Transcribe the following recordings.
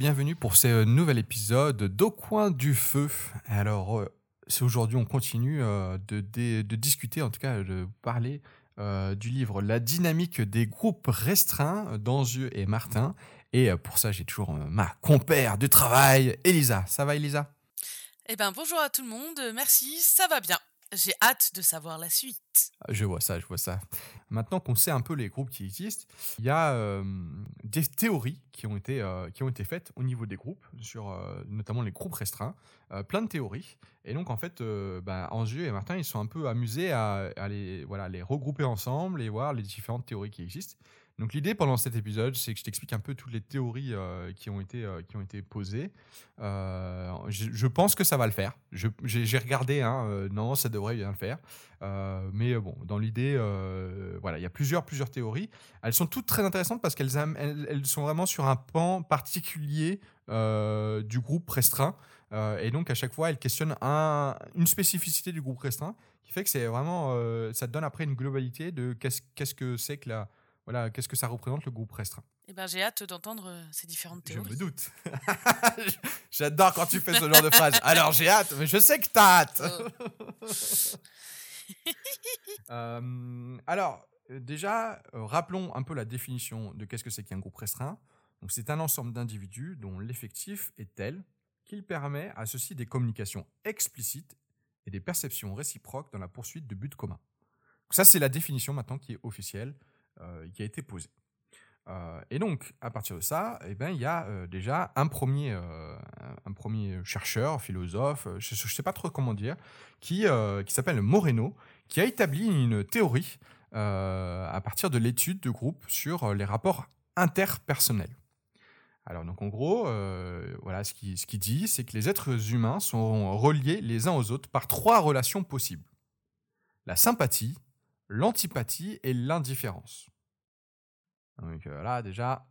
bienvenue pour ce nouvel épisode d'Au coin du feu. Alors, euh, c'est aujourd'hui, on continue euh, de, discuter, en tout cas de parler euh, du livre La dynamique des groupes restreints d'Anzieux et Martin. Et euh, pour ça, j'ai toujours euh, ma compère de travail, Elisa. Ça va, Elisa? Eh ben bonjour à tout le monde, merci, ça va bien. J'ai hâte de savoir la suite. Je vois ça, je vois ça. Maintenant qu'on sait un peu les groupes qui existent, il y a euh, des théories qui ont été, euh, qui ont été faites au niveau des groupes, sur euh, notamment les groupes restreints, plein de théories. Et donc en fait, bah, Angieux et Martin, ils sont un peu amusés à, à voilà, les regrouper ensemble et voir les différentes théories qui existent. Donc l'idée pendant cet épisode, c'est que je t'explique un peu toutes les théories euh, qui, ont été, euh, qui ont été posées. Euh, je, pense que ça va le faire. J'ai regardé, hein, non, ça devrait bien le faire. Mais bon, dans l'idée, voilà, il y a plusieurs, plusieurs théories. Elles sont toutes très intéressantes parce qu'elles elles, sont vraiment sur un pan particulier du groupe restreint. Et donc, à chaque fois, elles questionnent un- une spécificité du groupe restreint qui fait que c'est vraiment, ça te donne après une globalité de qu'est-ce qu'est-ce que c'est que la, voilà, qu'est-ce que ça représente le groupe restreint? Eh ben j'ai hâte d'entendre euh, ces différentes Je théories. me doute. J'adore quand tu fais ce genre de phrase. Alors j'ai hâte, mais je sais que t'as hâte. Oh. Euh, alors, euh, déjà, rappelons un peu la définition de qu'est-ce que c'est qu'un groupe restreint. Donc, c'est un ensemble d'individus dont l'effectif est tel qu'il permet à ceux-ci des communications explicites et des perceptions réciproques dans la poursuite de buts communs. Donc, ça, c'est la définition maintenant qui est officielle, qui a été posée. Euh, et donc, à partir de ça, eh ben, il y a euh, déjà un premier, euh, un- premier chercheur, philosophe, euh, je ne sais pas trop comment dire, qui, euh, qui s'appelle Moreno, qui a établi une théorie euh, à partir de l'étude de groupe sur euh, les rapports interpersonnels. Alors donc en gros, euh, voilà ce qu'il ce qu'il dit, c'est que les êtres humains sont reliés les uns aux autres par trois relations possibles la sympathie, l'antipathie et l'indifférence. Donc euh, là déjà,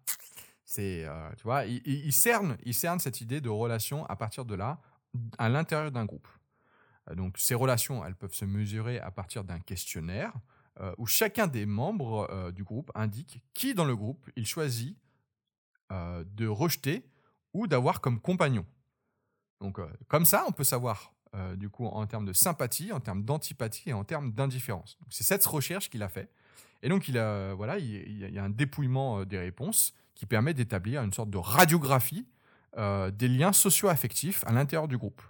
c'est euh, tu vois, il, cerne, il cerne cette idée de relation à partir de là à l'intérieur d'un groupe. Euh, Donc ces relations, elles peuvent se mesurer à partir d'un questionnaire où chacun des membres du groupe indique qui dans le groupe il choisit de rejeter ou d'avoir comme compagnon. Donc comme ça, on peut savoir euh, du coup en termes de sympathie, en termes d'antipathie et en termes d'indifférence. C'est cette recherche qu'il a fait. Et donc il a voilà, il, y a- un dépouillement euh, des réponses qui permet d'établir une sorte de radiographie euh, des liens socio-affectifs à l'intérieur du groupe.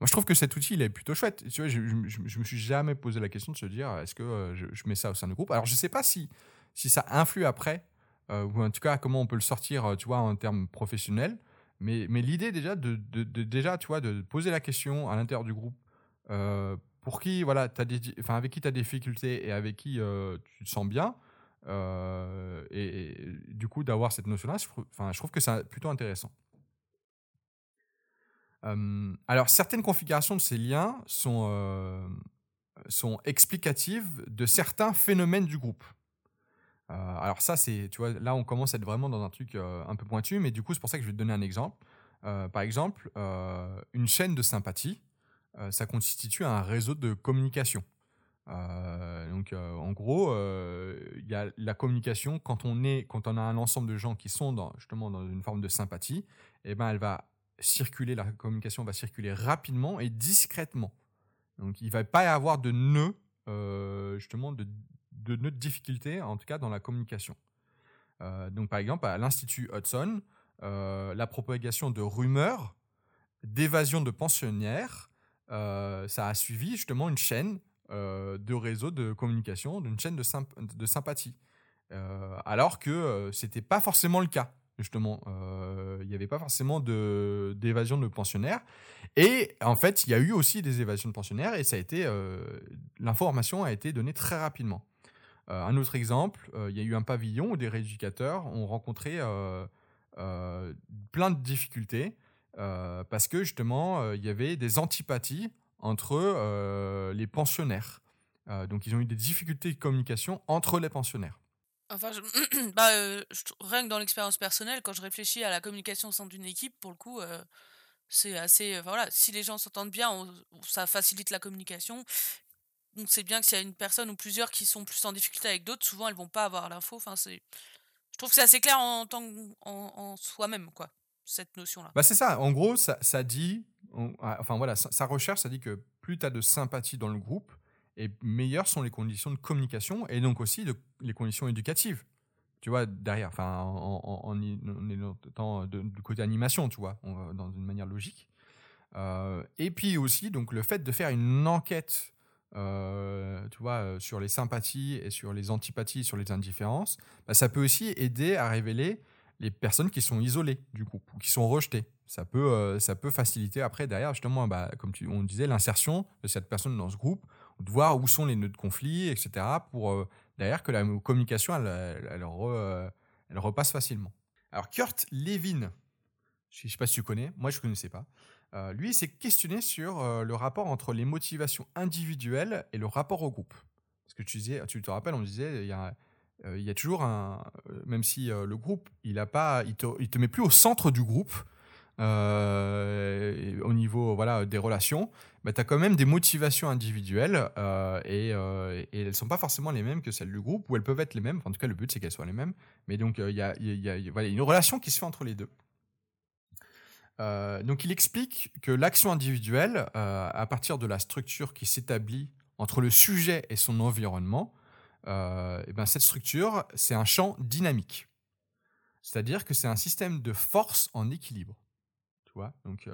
Moi, je trouve que cet outil, il est plutôt chouette. Tu vois, je, je me suis jamais posé la question de se dire, est-ce que euh, je, je mets ça au sein du groupe? Alors, je sais pas si, si ça influe après, euh, ou en tout cas, comment on peut le sortir, euh, tu vois, en termes professionnels. Mais, mais l'idée, déjà, de, de- déjà, tu vois, de poser la question à l'intérieur du groupe, euh, pour qui, voilà, as enfin, avec qui tu as des difficultés et avec qui euh, tu te sens bien, euh, et, du coup, d'avoir cette notion-là, je, trouve- enfin, je trouve que c'est plutôt intéressant. Alors, certaines configurations de ces liens sont, sont explicatives de certains phénomènes du groupe. Euh, alors ça, c'est, tu vois, là, on commence à être vraiment dans un truc euh, un peu pointu, mais du coup, c'est pour ça que je vais te donner un exemple. Euh, par exemple, une chaîne de sympathie, ça constitue un réseau de communication. Donc, en gros, il y a la communication quand on est, quand on a un ensemble de gens qui sont dans, justement dans une forme de sympathie, et ben, elle va circuler, la communication va circuler rapidement et discrètement. Donc, il ne va pas y avoir de nœud, justement, de, de de difficulté, en tout cas dans la communication. Euh, donc, par exemple, à l'Institut Hudson, euh, la propagation de rumeurs, d'évasion de pensionnaires, euh, ça a suivi justement une chaîne de réseaux de communication, d'une chaîne de, symp- de sympathie. Alors que c'était pas forcément le cas, justement. Il n'y avait pas forcément de- d'évasion de, pensionnaires. Et en fait, il y a eu aussi des évasions de pensionnaires et ça a été, l'information a été donnée très rapidement. Euh, un autre exemple, euh, il y a eu un pavillon où des rééducateurs ont rencontré euh, plein de difficultés parce que justement, il y avait des antipathies entre les pensionnaires. Donc, ils ont eu des difficultés de communication entre les pensionnaires. Enfin, bah, rien que dans l'expérience personnelle, quand je réfléchis à la communication au sein d'une équipe, pour le coup, c'est assez. enfin, voilà, si les gens s'entendent bien, ça facilite la communication. On sait bien que s'il y a une personne ou plusieurs qui sont plus en difficulté avec d'autres, souvent elles vont pas avoir l'info. Enfin, c'est. Je trouve que c'est assez clair en tant en, en soi-même, quoi. cette notion-là. Bah c'est ça. En gros, ça, ça dit, ah, enfin voilà, sa, recherche, ça dit que plus tu as de sympathie dans le groupe, et meilleures sont les conditions de communication et donc aussi de, les conditions éducatives. Tu vois, derrière, enfin, en, en, du côté animation, tu vois, dans une manière logique. Euh, et puis aussi, donc, le fait de faire une enquête, euh, tu vois, euh, sur les sympathies et sur les antipathies, sur les indifférences, bah, ça peut aussi aider à révéler les personnes qui sont isolées du groupe ou qui sont rejetées. Ça peut, ça peut faciliter après, derrière, justement, bah, comme on disait, l'insertion de cette personne dans ce groupe, de voir où sont les nœuds de conflit, etc., pour derrière que la communication, elle, elle, elle repasse facilement. Alors, Kurt Levin, je ne sais pas si tu connais, moi je ne connaissais pas. Euh, lui, s'est questionné sur euh, le rapport entre les motivations individuelles et le rapport au groupe. Parce que tu disais, tu te rappelles, on disait, il y a, euh, il toujours un, même si le groupe, il a pas, il te, il met plus au centre du groupe. au niveau voilà des relations, bah, tu as quand même des motivations individuelles et, et, elles sont pas forcément les mêmes que celles du groupe, ou elles peuvent être les mêmes. en tout cas, le but, c'est qu'elles soient les mêmes. Mais donc, il y a, une relation qui se fait entre les deux. Euh, donc il explique que l'action individuelle, euh, à partir de la structure qui s'établit entre le sujet et son environnement, et euh, eh ben cette structure, c'est un champ dynamique. C'est-à-dire que c'est un système de force en équilibre. Tu vois? Donc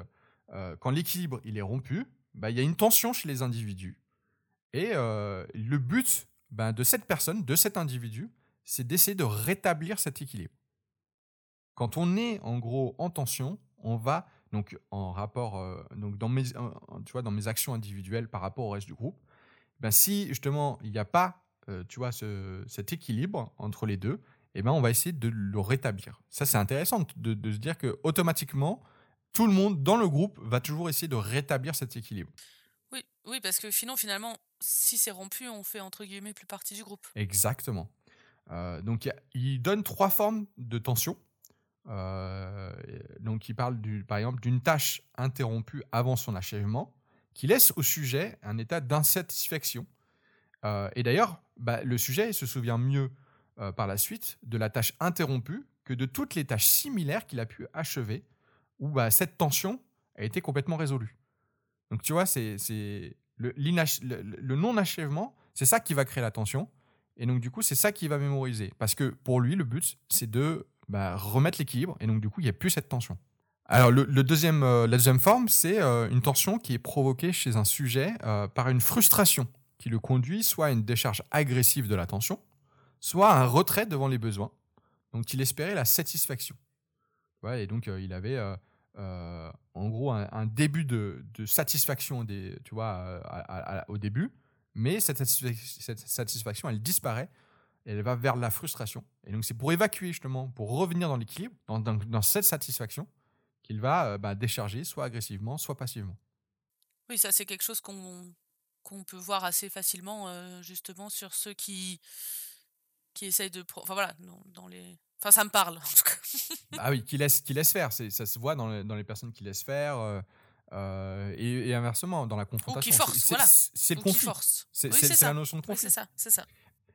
quand l'équilibre il est rompu, bah, il y a une tension chez les individus. Et le but ben, de cette personne, de cet individu, c'est d'essayer de rétablir cet équilibre. Quand on est en gros en tension, on va donc en rapport euh, donc dans mes tu vois dans mes actions individuelles par rapport au reste du groupe ben si justement il n'y a pas euh, tu vois cet équilibre entre les deux et eh ben on va essayer de le rétablir. Ça c'est intéressant de, se dire que automatiquement tout le monde dans le groupe va toujours essayer de rétablir cet équilibre. Oui oui parce que sinon finalement si c'est rompu on fait entre guillemets plus partie du groupe. Exactement. Euh, donc il donne trois formes de tension euh, donc, il parle, par exemple, d'une tâche interrompue avant son achèvement, qui laisse au sujet un état d'insatisfaction. Euh, et d'ailleurs, bah, le sujet se souvient mieux euh, par la suite de la tâche interrompue que de toutes les tâches similaires qu'il a pu achever, où bah, cette tension a été complètement résolue. Donc, tu vois, c'est le, le non-achèvement, c'est ça qui va créer la tension. Et donc, du coup, c'est ça qu'il va mémoriser. Parce que pour lui, le but, c'est de bah, remettre l'équilibre et donc du coup il n'y a plus cette tension. Alors le, deuxième, euh, la deuxième forme, c'est euh, une tension qui est provoquée chez un sujet euh, par une frustration qui le conduit soit à une décharge agressive de la tension, soit à un retrait devant les besoins. Donc il espérait la satisfaction. Et donc il avait en gros un, début de, satisfaction tu vois, au début, mais cette satisfaction elle disparaît elle va vers la frustration. Et donc, c'est pour évacuer justement, pour revenir dans l'équilibre, dans, cette satisfaction, qu'il va euh, bah, décharger, soit agressivement, soit passivement. Oui, ça, c'est quelque chose qu'on qu'on peut voir assez facilement, euh, justement, sur ceux qui, qui essayent de. Enfin, voilà, dans, les. Enfin, ça me parle, en tout cas. ah oui, qui laisse, qui laisse faire. Ça se voit dans les, dans les personnes qui laissent faire. Euh, et, inversement, dans la confrontation. Ou qui force, voilà. C'est le conflit. C'est la notion de conflit. c'est ça, c'est ça.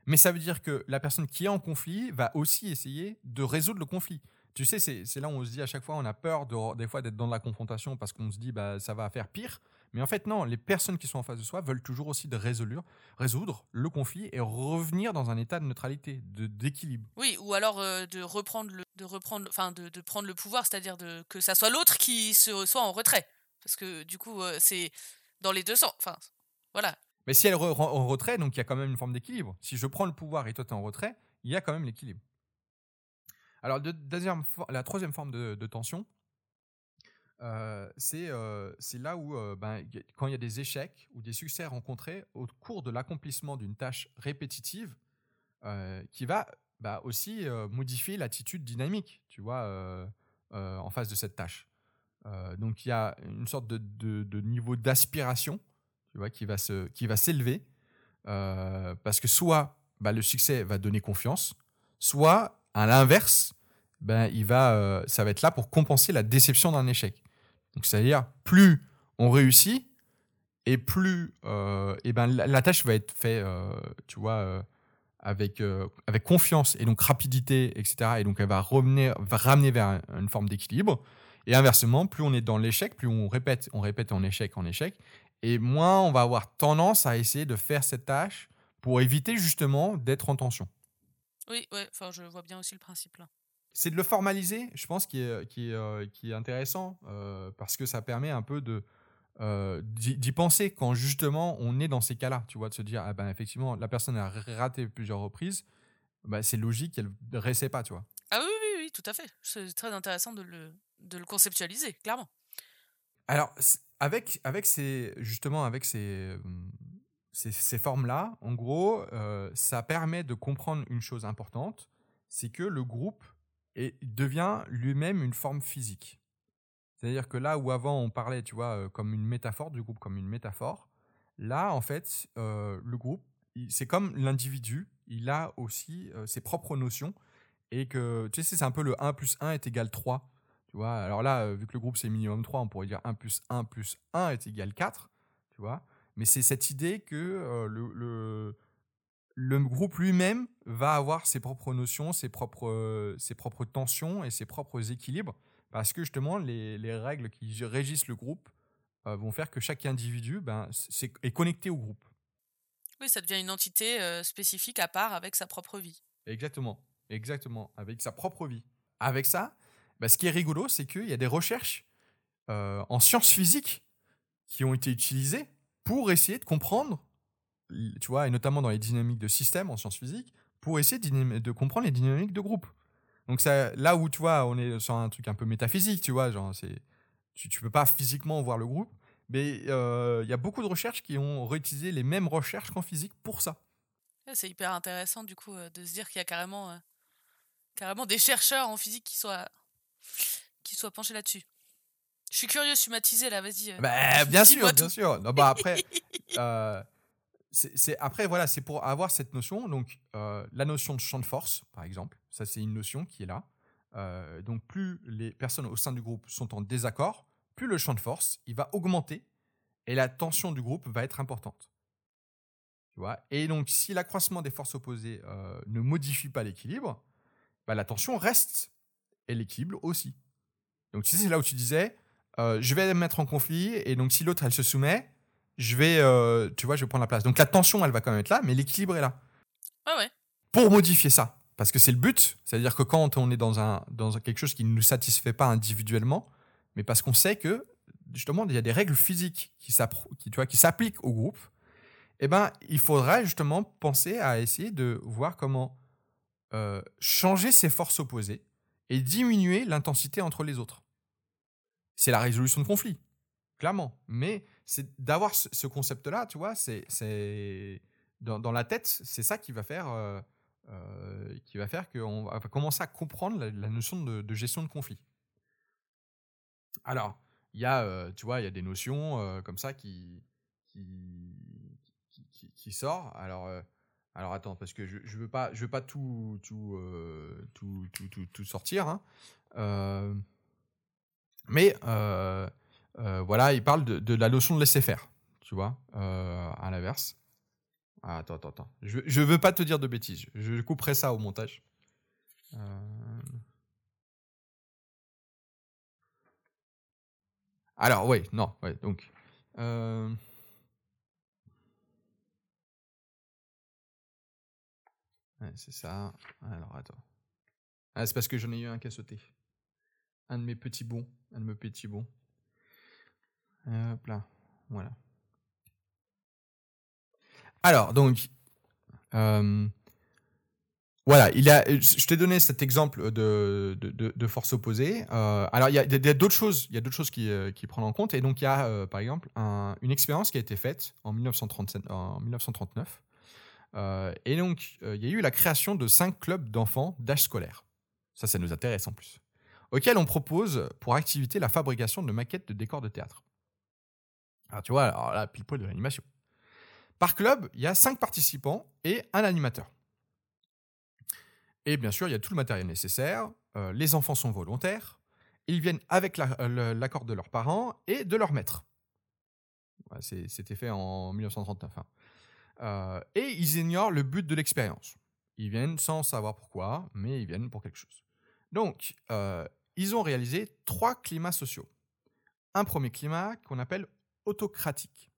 Mais ça veut dire que la personne qui est en conflit va aussi essayer de résoudre le conflit. Tu sais, c'est là où on se dit à chaque fois, on a peur de, des fois d'être dans la confrontation parce qu'on se dit, bah, ça va faire pire. Mais en fait, non, les personnes qui sont en face de soi veulent toujours aussi de résoudre, le conflit et revenir dans un état de neutralité, d'équilibre. Oui, ou alors euh, de reprendre le, de reprendre, de, de, prendre le pouvoir, c'est-à-dire que ça soit l'autre qui se, soit en retrait. Parce que du coup, euh, c'est dans les deux sens. Enfin, voilà. Mais si elle est en retrait, donc il y a quand même une forme d'équilibre. Si je prends le pouvoir et toi tu es en retrait, il y a quand même l'équilibre. Alors, la troisième forme de, tension, euh, euh, c'est là où, euh, ben, quand il y a des échecs ou des succès rencontrés au cours de l'accomplissement d'une tâche répétitive, qui va bah, aussi modifier l'attitude dynamique, tu vois, en face de cette tâche. donc, il y a une sorte de niveau d'aspiration tu vois, qui va se, qui va s'élever, euh, parce que soit bah, le succès va donner confiance, soit à l'inverse, ben il va, euh, ça va être là pour compenser la déception d'un échec. Donc c'est-à-dire plus on réussit et plus euh, et ben la, tâche va être faite, tu vois, avec avec confiance et donc rapidité, etc. Et donc elle va revenir, va ramener vers une forme d'équilibre. Et inversement, plus on est dans l'échec, plus on répète, on répète en échec, en échec, et moins on va avoir tendance à essayer de faire cette tâche pour éviter justement d'être en tension. Oui, ouais, enfin, je vois bien aussi le principe là. C'est de le formaliser, je pense, qui est, qui est, euh, qui est intéressant, euh, parce que ça permet un peu de euh, d'y penser quand justement on est dans ces cas-là, tu vois, de se dire, ah ben effectivement, la personne a raté plusieurs reprises, bah, c'est logique qu'elle ne réessaie pas, tu vois. Ah oui, oui, oui, tout à fait. C'est très intéressant de le, de le conceptualiser, clairement. Alors, avec, ces, justement, avec ces, formes-là, en gros, euh, ça permet de comprendre une chose importante, c'est que le groupe devient lui-même une forme physique. C'est-à-dire que là où avant on parlait, tu vois, euh, comme une métaphore du groupe, comme une métaphore, là, en fait, euh, le groupe, c'est comme l'individu, il a aussi ses propres notions et que, tu sais, c'est un peu le 1 plus 1 est égal 3. Tu vois, alors là, vu que le groupe c'est minimum 3, on pourrait dire 1 plus 1 plus 1 est égal 4. Tu vois, mais c'est cette idée que euh, le, le, groupe lui-même va avoir ses propres notions, ses propres, euh, ses propres tensions et ses propres équilibres, parce que justement, les, les règles qui régissent le groupe euh, vont faire que chaque individu ben, est, est, connecté au groupe. Oui, ça devient une entité spécifique à part avec sa propre vie. Exactement, exactement, avec sa propre vie. Avec ça, ben, ce qui est rigolo, c'est qu'il y a des recherches en sciences physiques qui ont été utilisées pour essayer de comprendre, tu vois, et notamment dans les dynamiques de système en sciences physiques, pour essayer de, comprendre les dynamiques de groupe. Donc ça, là où tu vois, on est sur un truc un peu métaphysique, tu vois, genre c'est, tu, tu peux pas physiquement voir le groupe, mais euh, il y a beaucoup de recherches qui ont réutilisé les mêmes recherches qu'en physique pour ça. C'est hyper intéressant du coup euh, de se dire qu'il y a carrément, euh, carrément des chercheurs en physique qui soient, qui soient penchés là-dessus. Je suis curieux, je suis matisé là, vas-y. Euh, bah, bien sûr, bien sûr. Non, bah, après, euh, c'est, après, voilà, c'est pour avoir cette notion. Donc, euh, la notion de champ de force, par exemple, ça, c'est une notion qui est là. donc, plus les personnes au sein du groupe sont en désaccord, plus le champ de force, il va augmenter et la tension du groupe va être importante. Tu vois? Et donc, si l'accroissement des forces opposées ne modifie pas l'équilibre, bah, la tension reste et l'équilibre aussi. Donc, c'est là où tu disais, euh, je vais me mettre en conflit et donc si l'autre elle se soumet, je vais, euh, tu vois, je vais prendre la place. Donc la tension elle va quand même être là, mais l'équilibre est là. Ah ouais. Pour modifier ça, parce que c'est le but, c'est-à-dire que quand on est dans un dans quelque chose qui ne nous satisfait pas individuellement, mais parce qu'on sait que justement il y a des règles physiques qui qui tu vois qui s'appliquent au groupe, eh ben il faudrait justement penser à essayer de voir comment euh, changer ces forces opposées et diminuer l'intensité entre les autres c'est la résolution de conflits, clairement. Mais c'est d'avoir ce, concept-là, tu vois, c'est dans, la tête, c'est ça qui va faire, euh, euh, qui va faire qu'on va commencer à comprendre la, notion de, gestion de conflit. Alors, il y a, euh, tu vois, il y a des notions comme ça qui qui, qui, qui, sort. Alors, alors attends, parce que je, je veux pas, je veux pas tout tout tout, tout, tout, sortir. Hein. Mais euh, euh, voilà, il parle de, la notion de laisser faire, tu vois, euh, à l'inverse. Ah, attends, attends, attends. Je ne veux pas te dire de bêtises. Je couperai ça au montage. Alors, oui, non, donc. C'est ça. Alors, attends. Ah, c'est parce que j'en ai eu un qui a sauté un de mes petits bons, un de mes petits bons. Hop là, voilà. Alors, donc, euh, voilà, il a, je t'ai donné cet exemple de, de, force opposée. Euh, alors, il y a, d'autres choses, il y a d'autres choses qui, euh, qui prennent en compte. Et donc, il y a, par exemple, une expérience qui a été faite en, 1937, en 1939. Et donc, il y a eu la création de cinq clubs d'enfants d'âge scolaire. Ça, ça nous intéresse en plus auquel on propose pour activité la fabrication de maquettes de décors de théâtre. Alors tu vois, alors là, pile poil de l'animation. Par club, il y a cinq participants et un animateur. Et bien sûr, il y a tout le matériel nécessaire. Euh, les enfants sont volontaires. Ils viennent avec euh, l'accord de leurs parents et de leur maître. C'était fait en 1939. Hein. Euh, et ils ignorent le but de l'expérience. Ils viennent sans savoir pourquoi, mais ils viennent pour quelque chose. Donc, ils ont réalisé trois climats sociaux. Un premier climat qu'on appelle autocratique.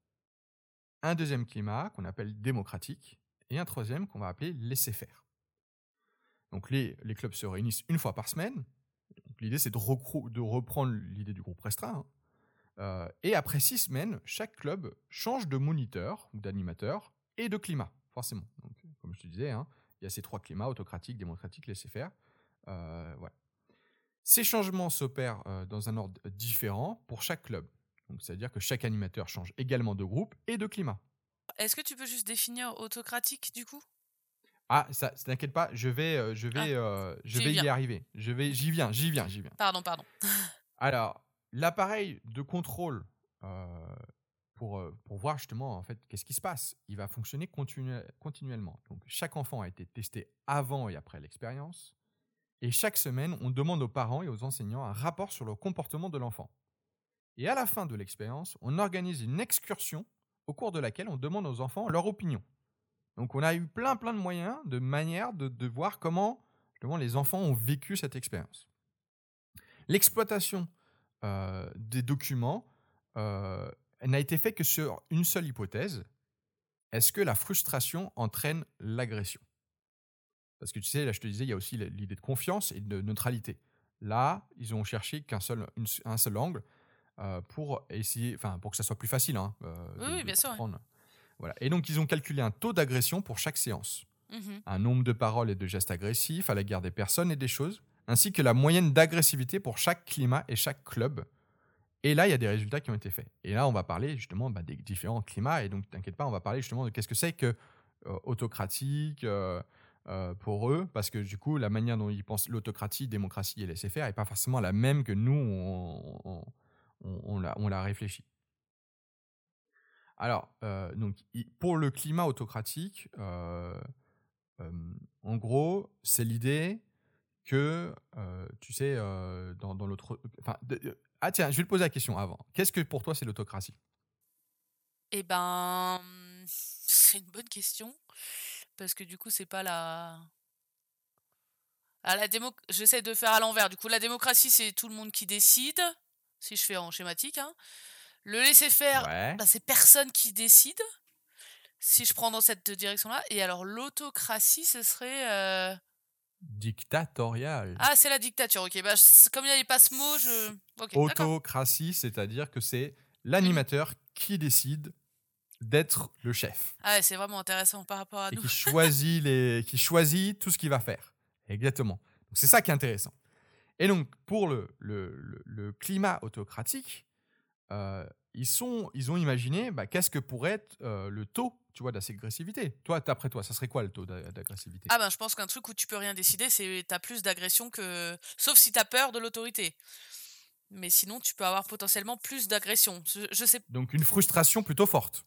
Un deuxième climat qu'on appelle démocratique. Et un troisième qu'on va appeler laisser-faire. Donc les, les, clubs se réunissent une fois par semaine. L'idée, c'est de, de, reprendre l'idée du groupe restreint. Hein. Euh, et après six semaines, chaque club change de moniteur ou d'animateur et de climat, forcément. Donc, comme je te disais, hein, il y a ces trois climats, autocratique, démocratique, laisser-faire. Euh, voilà. Ces changements s'opèrent euh, dans un ordre différent pour chaque club. C'est-à-dire que chaque animateur change également de groupe et de climat. Est-ce que tu peux juste définir autocratique du coup? Ah, ça, t'inquiète pas, je vais, euh, je vais, ah, je vais y arriver. Je vais, j'y viens, j'y viens, j'y viens. Pardon, pardon. Alors, l'appareil de contrôle pour, pour voir justement en fait qu'est-ce qui se passe, il va fonctionner continuellement. Donc, chaque enfant a été testé avant et après l'expérience. Et chaque semaine, on demande aux parents et aux enseignants un rapport sur le comportement de l'enfant. Et à la fin de l'expérience, on organise une excursion au cours de laquelle on demande aux enfants leur opinion. Donc on a eu plein plein de moyens, de manières de, voir comment les enfants ont vécu cette expérience. L'exploitation euh, des documents euh, n'a été faite que sur une seule hypothèse. Est-ce que la frustration entraîne l'agression? Parce que tu sais, là, je te disais, il y a aussi l'idée de confiance et de neutralité. Là, ils ont cherché qu'un seul, un seul angle euh, pour essayer, enfin, pour que ça soit plus facile. Hein, euh, oui, bien sûr. Voilà. Et donc, ils ont calculé un taux d'agression pour chaque séance, mmh un nombre de paroles et de gestes agressifs à l'égard des personnes et des choses, ainsi que la moyenne d'agressivité pour chaque climat et chaque club. Et là, il y a des résultats qui ont été faits. Et là, on va parler justement bah, des différents climats. Et donc, t'inquiète pas, on va parler justement de qu'est-ce que c'est que euh, autocratique, euh, pour eux, parce que du coup, la manière dont ils pensent l'autocratie, démocratie et laisser-faire n'est pas forcément la même que nous, on, on, l'a réfléchi. Alors, euh, donc, pour le climat autocratique, euh, en gros, c'est l'idée que, tu sais, dans, dans l'autre... ah tiens, je vais te poser la question avant. Qu'est-ce que pour toi c'est l'autocratie? Eh ben, c'est une bonne question parce que du coup, c'est pas la. Ah, la démo... J'essaie de faire à l'envers. Du coup, la démocratie, c'est tout le monde qui décide, si je fais en schématique. Hein. Le laisser-faire, bah, c'est personne qui décide, si je prends dans cette direction-là. Et alors, l'autocratie, ce serait. Euh... Dictatorial. Ah, c'est la dictature, ok. Bah, comme il n'y avait pas ce mot, je. Autocratie, c'est-à-dire que c'est l'animateur qui décide d'être le chef. Ah, c'est vraiment intéressant par rapport à et nous. Qui choisit, les, qui choisit tout ce qu'il va faire. Exactement. C'est ça qui est intéressant. Et donc, pour le, le, le, climat autocratique, euh, ils, sont, ils ont imaginé bah, qu'est-ce que pourrait être euh, le taux tu vois, d'agressivité. Toi, d'après toi, ça serait quoi le taux d'agressivité? Ah ben, je pense qu'un truc où tu peux rien décider, c'est tu as plus d'agression que... Sauf si tu as peur de l'autorité. Mais sinon, tu peux avoir potentiellement plus d'agression. je sais... Donc une frustration plutôt forte.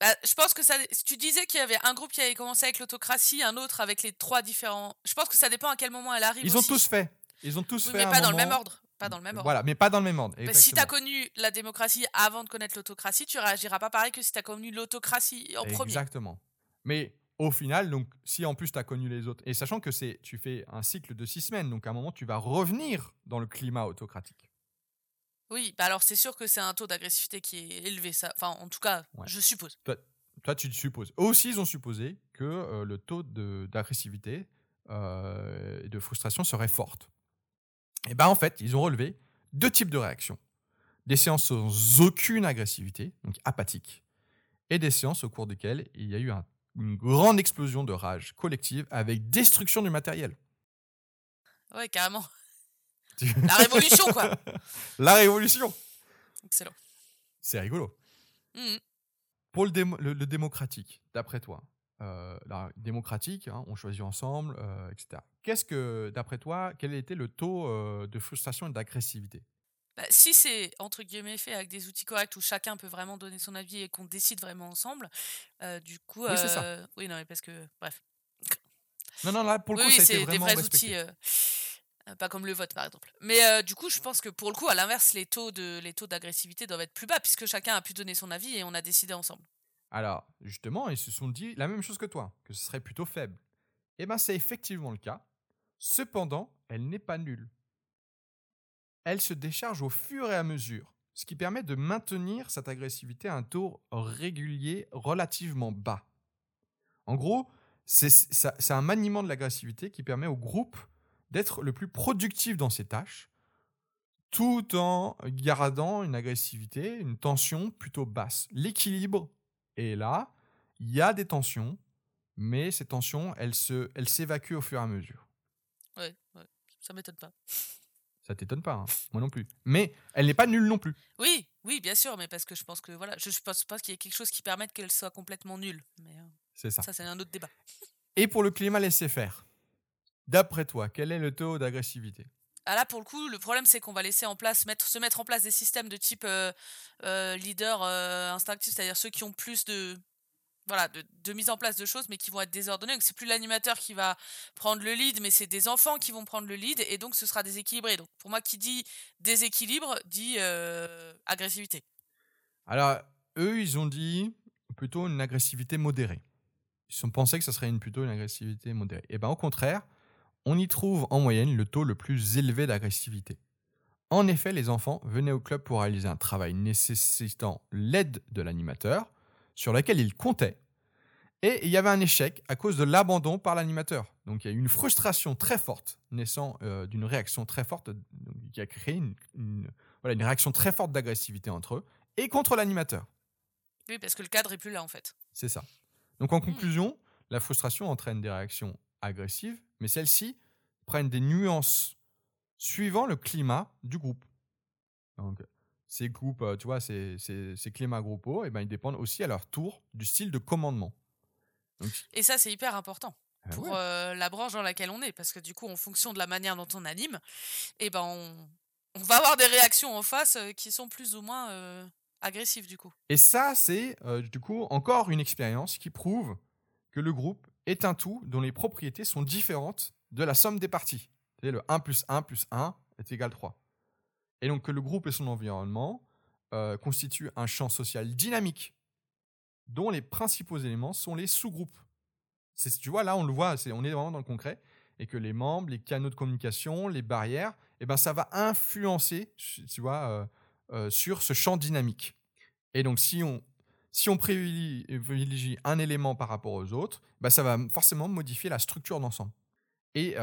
Bah, je pense que ça. Tu disais qu'il y avait un groupe qui avait commencé avec l'autocratie, un autre avec les trois différents. Je pense que ça dépend à quel moment elle arrive. Ils ont tous fait. Ils ont tous fait. Mais pas dans le même ordre. Pas dans le même ordre. Voilà, mais pas dans le même ordre. Bah, si tu as connu la démocratie avant de connaître l'autocratie, tu réagiras pas pareil que si tu as connu l'autocratie en premier. Exactement. Mais au final, donc, si en plus tu as connu les autres, et sachant que c'est, tu fais un cycle de six semaines, donc à un moment tu vas revenir dans le climat autocratique. Oui, bah alors c'est sûr que c'est un taux d'agressivité qui est élevé, ça. Enfin, en tout cas, je suppose. Toi, tu supposes. Aussi, ils ont supposé que euh, le taux d'agressivité euh, et de frustration serait forte. Et bien, en fait, ils ont relevé deux types de réactions. Des séances sans aucune agressivité, donc apathiques, et des séances au cours desquelles il y a eu une grande explosion de rage collective avec destruction du matériel. Ouais, carrément. La révolution, quoi. La révolution. Excellent. C'est rigolo. Mmh. Pour le, le, démocratique, d'après toi, euh, la démocratique, hein, on choisit ensemble, euh, etc. Qu'est-ce que, d'après toi, quel était le taux euh, de frustration et d'agressivité? Bah, si c'est entre guillemets fait avec des outils corrects où chacun peut vraiment donner son avis et qu'on décide vraiment ensemble, du coup, oui, c'est ça. Oui, non, mais parce que, bref. Non, non, là, pour le coup, oui, c'est des vrais outils. Pas comme le vote, par exemple. Mais du coup, je pense que pour le coup, à l'inverse, les taux de les taux d'agressivité doivent être plus bas puisque chacun a pu donner son avis et on a décidé ensemble. Alors, justement, ils se sont dit la même chose que toi, que ce serait plutôt faible. Eh bien, c'est effectivement le cas. Cependant, elle n'est pas nulle. elle se décharge au fur et à mesure, ce qui permet de maintenir cette agressivité à un taux régulier relativement bas. En gros, c'est un maniement de l'agressivité qui permet au groupe d'être le plus productif dans ses tâches, tout en gardant une agressivité, une tension plutôt basse. L'équilibre est là, il y a des tensions, mais ces tensions, elles s'évacuent elles au fur et à mesure. Ouais, ouais. ça m'étonne pas. Ça t'étonne pas, hein. moi non plus. Mais elle n'est pas nulle non plus. Oui, oui, bien sûr, mais parce que je pense que voilà, je, pense pas qu'il y ait quelque chose qui permette qu'elle soit complètement nulle. Mais euh, c'est ça. Ça, c'est un autre débat. Et pour le climat laissé faire, d'après toi, quel est le taux d'agressivité? Ah là, pour le coup, le problème, c'est qu'on va laisser en place, mettre, se mettre en place des systèmes de type euh, euh, leader instinctif, c'est-à-dire ceux qui ont plus de, voilà, de, mise en place de choses, mais qui vont être désordonnées. Donc, c'est plus l'animateur qui va prendre le lead, mais c'est des enfants qui vont prendre le lead, et donc ce sera déséquilibré. Donc, pour moi, qui dit déséquilibre dit euh, agressivité. Alors, eux, ils ont dit plutôt une agressivité modérée. Ils ont pensé que ce serait une, plutôt une agressivité modérée. Et eh bien, au contraire, on y trouve en moyenne le taux le plus élevé d'agressivité. En effet, les enfants venaient au club pour réaliser un travail nécessitant l'aide de l'animateur, sur laquelle il comptait. Et il y avait un échec à cause de l'abandon par l'animateur. Donc il y a eu une frustration très forte, naissant euh, d'une réaction très forte, qui a créé une, voilà, une réaction très forte d'agressivité entre eux et contre l'animateur. Oui, parce que le cadre est plus là en fait. C'est ça. Donc en hmm. conclusion, la frustration entraîne des réactions agressives, mais celles-ci prennent des nuances suivant le climat du groupe. Donc, ces groupes, euh, tu vois, ces, ces, ces climats groupaux, et eh ben, ils dépendent aussi à leur tour du style de commandement. et ça, c'est hyper important ah pour euh, la branche dans laquelle on est, parce que du coup, en fonction de la manière dont on anime, et eh ben, on, on va avoir des réactions en face euh, qui sont plus ou moins agressives, du coup. Et ça, c'est du coup encore une expérience qui prouve que le groupe est un tout dont les propriétés sont différentes de la somme des parties. C'est le 1 plus 1 plus 1 est égal 3 et donc que le groupe et son environnement euh, constituent un champ social dynamique dont les principaux éléments sont les sous-groupes. Tu vois, là, on le voit, on est vraiment dans le concret, et que les membres, les canaux de communication, les barrières, eh ben, ça va influencer, tu vois, euh, euh, sur ce champ dynamique. Et donc, si on, si on privilégie un élément par rapport aux autres, bah, ça va forcément modifier la structure d'ensemble. Et,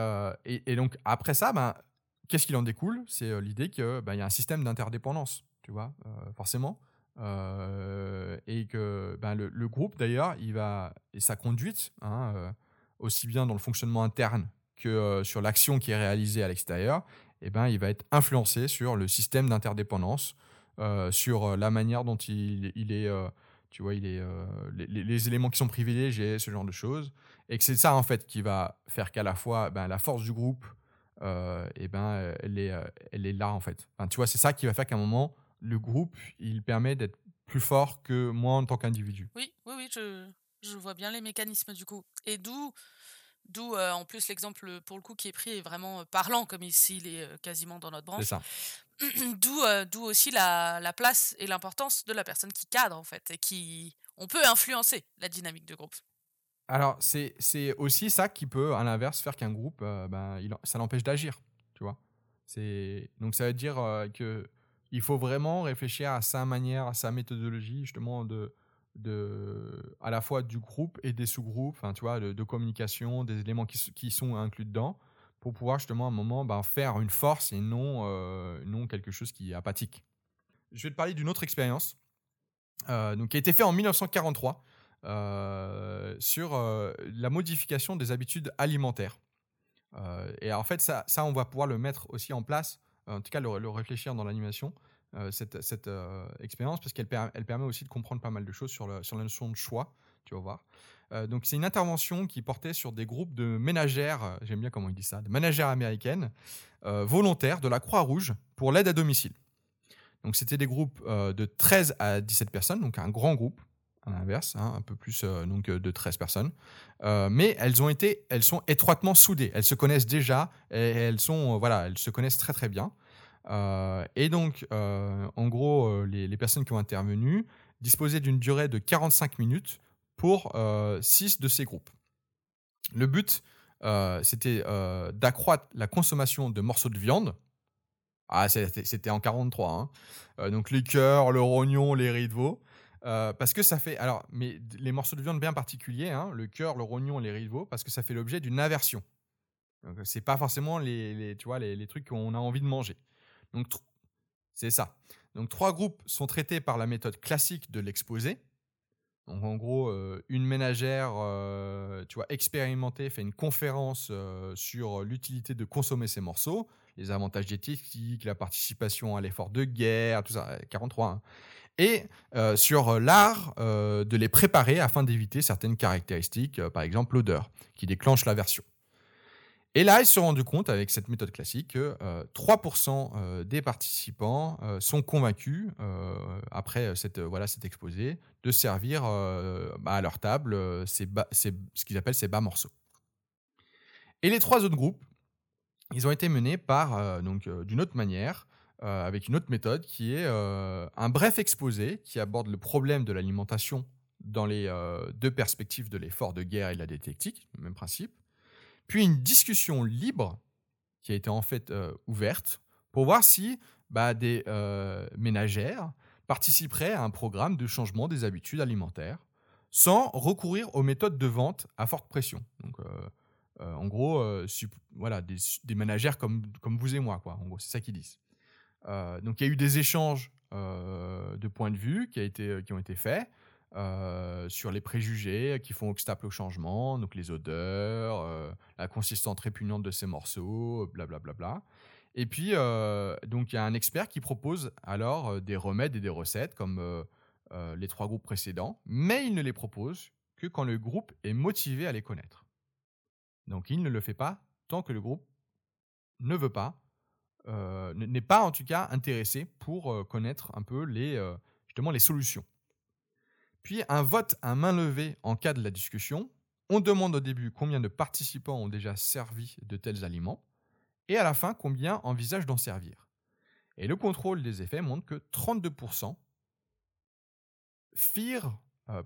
et, et, donc, après ça, ben, qu'est-ce qu'il en découle? C'est euh, l'idée qu'il bah, y a un système d'interdépendance, tu vois, euh, forcément. Euh, et que ben, le, groupe, d'ailleurs, il va, et sa conduite, hein, aussi bien dans le fonctionnement interne que sur l'action qui est réalisée à l'extérieur, eh ben, il va être influencé sur le système d'interdépendance, sur la manière dont il, il est, tu vois, il est, les, les, éléments qui sont privilégiés, ce genre de choses, et que c'est ça en fait qui va faire qu'à la fois ben, la force du groupe euh, et ben, elle est, euh, elle est là en fait. Enfin, tu vois, c'est ça qui va faire qu'à un moment, le groupe, il permet d'être plus fort que moi en tant qu'individu. Oui, oui, oui, je, je, vois bien les mécanismes du coup. Et d'où, d'où euh, en plus l'exemple pour le coup qui est pris est vraiment parlant, comme ici il est quasiment dans notre branche. C'est ça. d'où, d'où aussi la, la place et l'importance de la personne qui cadre en fait et qui, on peut influencer la dynamique de groupe. Alors, c'est aussi ça qui peut, à l'inverse, faire qu'un groupe, euh, ben, il, ça l'empêche d'agir, tu vois. Donc, ça veut dire euh, que il faut vraiment réfléchir à sa manière, à sa méthodologie, justement, de, de, à la fois du groupe et des sous-groupes, tu vois, de, communication, des éléments qui, qui, sont inclus dedans, pour pouvoir, justement, à un moment, ben, faire une force et non, euh, non quelque chose qui est apathique. Je vais te parler d'une autre expérience, donc, qui a été faite en 1943 euh, sur euh, la modification des habitudes alimentaires. Euh, et en fait, ça, ça, on va pouvoir le mettre aussi en place, en tout cas le, réfléchir dans l'animation, cette, cette expérience, parce qu'elle elle permet aussi de comprendre pas mal de choses sur, le, sur la notion de choix, tu vas voir. donc c'est une intervention qui portait sur des groupes de ménagères, j'aime bien comment il dit ça, de ménagères américaines, volontaires de la Croix-Rouge pour l'aide à domicile. Donc c'était des groupes de 13 à 17 personnes, donc un grand groupe, à l'inverse, hein, un peu plus euh, donc, euh, de 13 personnes. Euh, mais elles, ont été, elles sont étroitement soudées. Elles se connaissent déjà et elles, sont, voilà, elles se connaissent très très bien. et donc, en gros, les, personnes qui ont intervenu disposaient d'une durée de 45 minutes pour 6 de ces groupes. Le but, c'était d'accroître la consommation de morceaux de viande Ah, c'était en 43. Hein. Euh, donc les cœurs, le rognon, les riz de veau. Euh, parce que ça fait. Alors, mais les morceaux de viande bien particuliers, hein, le cœur, le rognon, les riz de veau, parce que ça fait l'objet d'une aversion. Donc, c'est pas forcément les, tu vois, les, les trucs qu'on a envie de manger. Donc, c'est ça. Donc, trois groupes sont traités par la méthode classique de l'exposé. Donc, en gros, euh, une ménagère, tu vois, expérimentée fait une conférence sur l'utilité de consommer ces morceaux les avantages diététiques, la participation à l'effort de guerre, tout ça, 43. Hein. Et euh, sur euh, l'art euh, de les préparer afin d'éviter certaines caractéristiques, par exemple l'odeur, qui déclenche l'aversion. Et là, ils se sont rendus compte, avec cette méthode classique, que 3% des participants sont convaincus, après cette, voilà, cet exposé, de servir à leur table ce qu'ils appellent ces bas morceaux. Et les trois autres groupes, ils ont été menés par, euh, donc, euh, d'une autre manière, euh, avec une autre méthode qui est un bref exposé qui aborde le problème de l'alimentation dans les deux perspectives de l'effort de guerre et de la détectique, le même principe, puis une discussion libre qui a été en fait ouverte pour voir si bah, des ménagères participeraient à un programme de changement des habitudes alimentaires sans recourir aux méthodes de vente à forte pression. Donc, euh, en gros, euh, voilà, des, managers comme, comme vous et moi, quoi. En gros, c'est ça qu'ils disent. Euh, donc, il y a eu des échanges de points de vue qui ont été faits. Sur les préjugés qui font obstacle au changement, donc les odeurs, la consistance répugnante de ces morceaux, blablabla. Bla, bla, bla. Et puis, donc il y a un expert qui propose alors des remèdes et des recettes comme les trois groupes précédents, mais il ne les propose que quand le groupe est motivé à les connaître. Donc il ne le fait pas tant que le groupe ne veut pas, euh, n'est pas en tout cas intéressé pour euh, connaître un peu les, euh, justement les solutions. Puis un vote à main levée en cas de la discussion. On demande au début combien de participants ont déjà servi de tels aliments et à la fin combien envisagent d'en servir. Et le contrôle des effets montre que 32% firent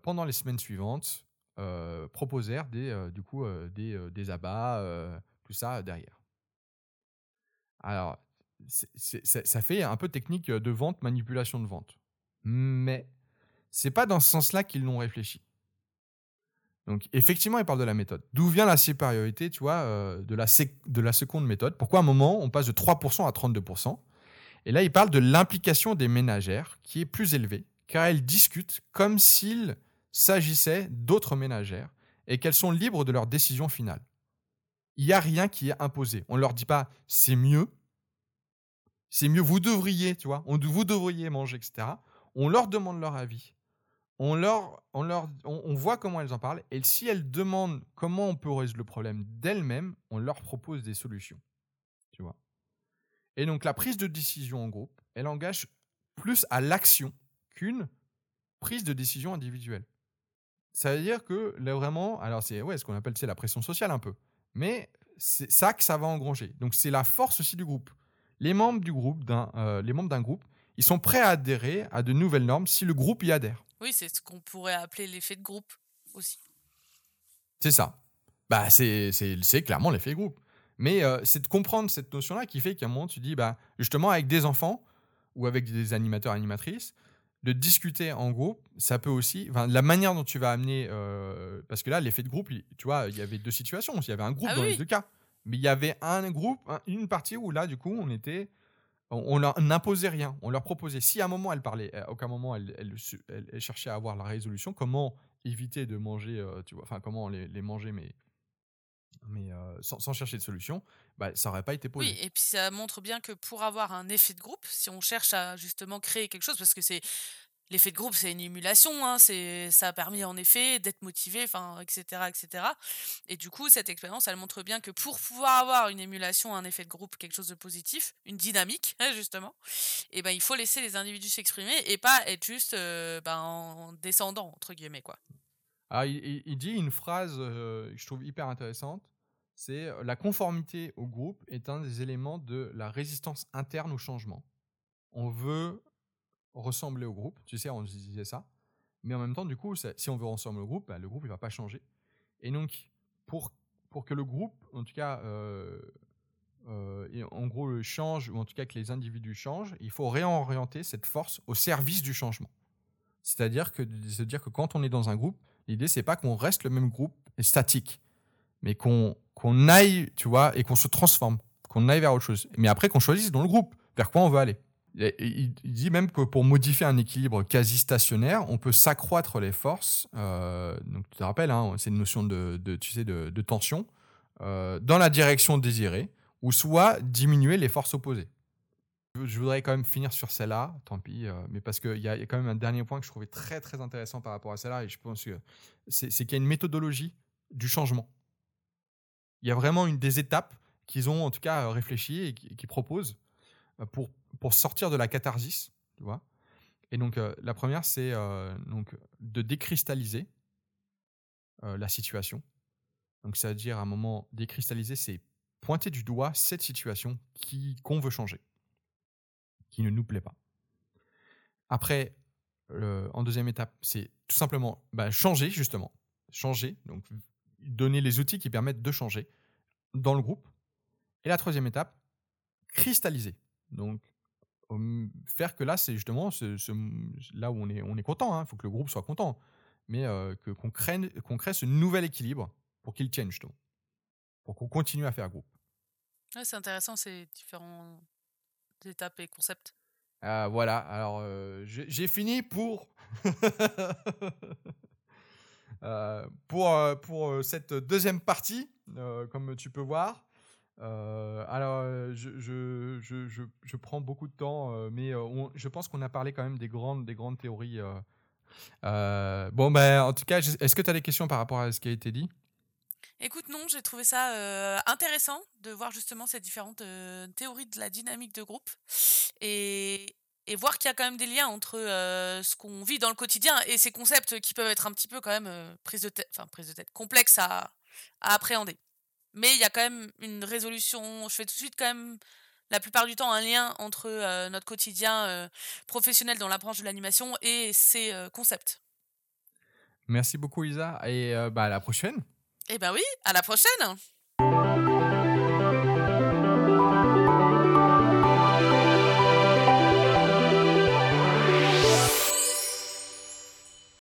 pendant les semaines suivantes euh, proposèrent des, euh, du coup, euh, des, des, abats, tout ça derrière. Alors, ça fait un peu technique de vente, manipulation de vente. Mais c'est pas dans ce sens-là qu'ils l'ont réfléchi. Donc, effectivement, ils parlent de la méthode. D'où vient la supériorité, tu vois, de, la de la seconde méthode? Pourquoi à un moment, on passe de 3% à 32% Et là, ils parlent de l'implication des ménagères, qui est plus élevée, car elles discutent comme s'ils s'agissait d'autres ménagères et qu'elles sont libres de leur décision finale. Il n'y a rien qui est imposé. On ne leur dit pas c'est mieux, c'est mieux, vous devriez, tu vois, on, vous devriez manger, etc. On leur demande leur avis. On, leur, on, leur, on, voit comment elles en parlent. Et si elles demandent comment on peut résoudre le problème d'elles-mêmes, on leur propose des solutions. Tu vois? Et donc la prise de décision en groupe, elle engage plus à l'action qu'une prise de décision individuelle. Ça veut dire que là vraiment, alors c'est ouais, ce qu'on appelle c'est la pression sociale un peu, mais c'est ça que ça va engranger. Donc c'est la force aussi du groupe. Les membres du groupe, euh, les membres d'un groupe, ils sont prêts à adhérer à de nouvelles normes si le groupe y adhère. Oui, c'est ce qu'on pourrait appeler l'effet de groupe aussi. C'est ça. Bah c'est, c'est, c'est clairement l'effet de groupe. Mais euh, c'est de comprendre cette notion-là qui fait qu'à un moment tu dis, bah justement avec des enfants ou avec des animateurs animatrices, de discuter en groupe, ça peut aussi, la manière dont tu vas amener, euh, parce que là, l'effet de groupe, tu vois, il y avait deux situations. Il y avait un groupe ah dans les deux cas, mais il y avait un groupe, une partie où là, du coup, on était, on, n'imposait rien, on leur proposait. Si à un moment elle parlait, à aucun moment elle, elle, cherchait à avoir la résolution, comment éviter de manger, euh, tu vois, enfin comment les, les manger, mais mais euh, sans, chercher de solution, bah, ça n'aurait pas été posé. Oui, et puis ça montre bien que pour avoir un effet de groupe, si on cherche à justement créer quelque chose, parce que c'est l'effet de groupe, c'est une émulation, hein, c'est ça a permis en effet d'être motivé, enfin, etc., etc. Et du coup, cette expérience, elle montre bien que pour pouvoir avoir une émulation, un effet de groupe, quelque chose de positif, une dynamique, justement, et eh ben il faut laisser les individus s'exprimer et pas être juste euh, ben, en descendant entre guillemets quoi. Ah, il, dit une phrase euh, que je trouve hyper intéressante c'est euh, la conformité au groupe est un des éléments de la résistance interne au changement. On veut ressembler au groupe, tu sais, on disait ça, mais en même temps, du coup, si on veut ressembler au groupe, bah, le groupe il va pas changer. Et donc, pour, pour que le groupe, en tout cas, euh, euh, en gros change, ou en tout cas que les individus changent, il faut réorienter cette force au service du changement. C'est-à-dire que se dire que quand on est dans un groupe, l'idée c'est pas qu'on reste le même groupe statique, mais qu'on qu'on aille, tu vois, et qu'on se transforme, qu'on aille vers autre chose. Mais après qu'on choisisse dans le groupe vers quoi on veut aller. Il dit même que pour modifier un équilibre quasi stationnaire, on peut s'accroître les forces. Euh, donc tu te rappelles, hein, c'est une notion de, tu sais, de, tension euh, dans la direction désirée, ou soit diminuer les forces opposées. Je voudrais quand même finir sur celle-là, tant pis, euh, mais parce qu'il y, a quand même un dernier point que je trouvais très très intéressant par rapport à celle-là, et je pense que c'est qu'il y a une méthodologie du changement. Il y a vraiment une des étapes qu'ils ont en tout cas réfléchi et qui proposent pour pour sortir de la catharsis, tu vois. Et donc, euh, la première, c'est euh, donc de décristalliser euh, la situation. Donc, c'est-à-dire, à un moment, décristalliser, c'est pointer du doigt cette situation qu'on veut changer, qui ne nous plaît pas. Après, en deuxième étape, c'est tout simplement bah, changer, justement. Changer, donc donner les outils qui permettent de changer dans le groupe. Et la troisième étape, cristalliser. Donc, faire que là, c'est justement ce, là où on est, on est content. Il hein. faut que le groupe soit content. Mais euh, que, qu'on, crée, qu'on crée ce nouvel équilibre pour qu'il tienne, justement. Pour qu'on continue à faire groupe. c'est intéressant ces différentes étapes et concepts. Ah, voilà, alors euh, j'ai, fini pour. Euh, pour, pour cette deuxième partie, comme tu peux voir. Euh, alors, euh, je, je, je, je, prends beaucoup de temps, euh, mais je pense qu'on a parlé quand même des grandes, des grandes théories. bon, ben, en tout cas, est-ce que tu as des questions par rapport à ce qui a été dit? Écoute, non, j'ai trouvé ça intéressant de voir justement ces différentes théories de la dynamique de groupe et, et voir qu'il y a quand même des liens entre ce qu'on vit dans le quotidien et ces concepts qui peuvent être un petit peu quand même prise de tête, enfin prise de tête, complexes à, à appréhender. Mais il y a quand même une résolution. Je fais tout de suite quand même la plupart du temps un lien entre euh, notre quotidien euh, professionnel dans la branche de l'animation et ces euh, concepts. Merci beaucoup Isa et bah, à la prochaine. Eh ben oui, à la prochaine.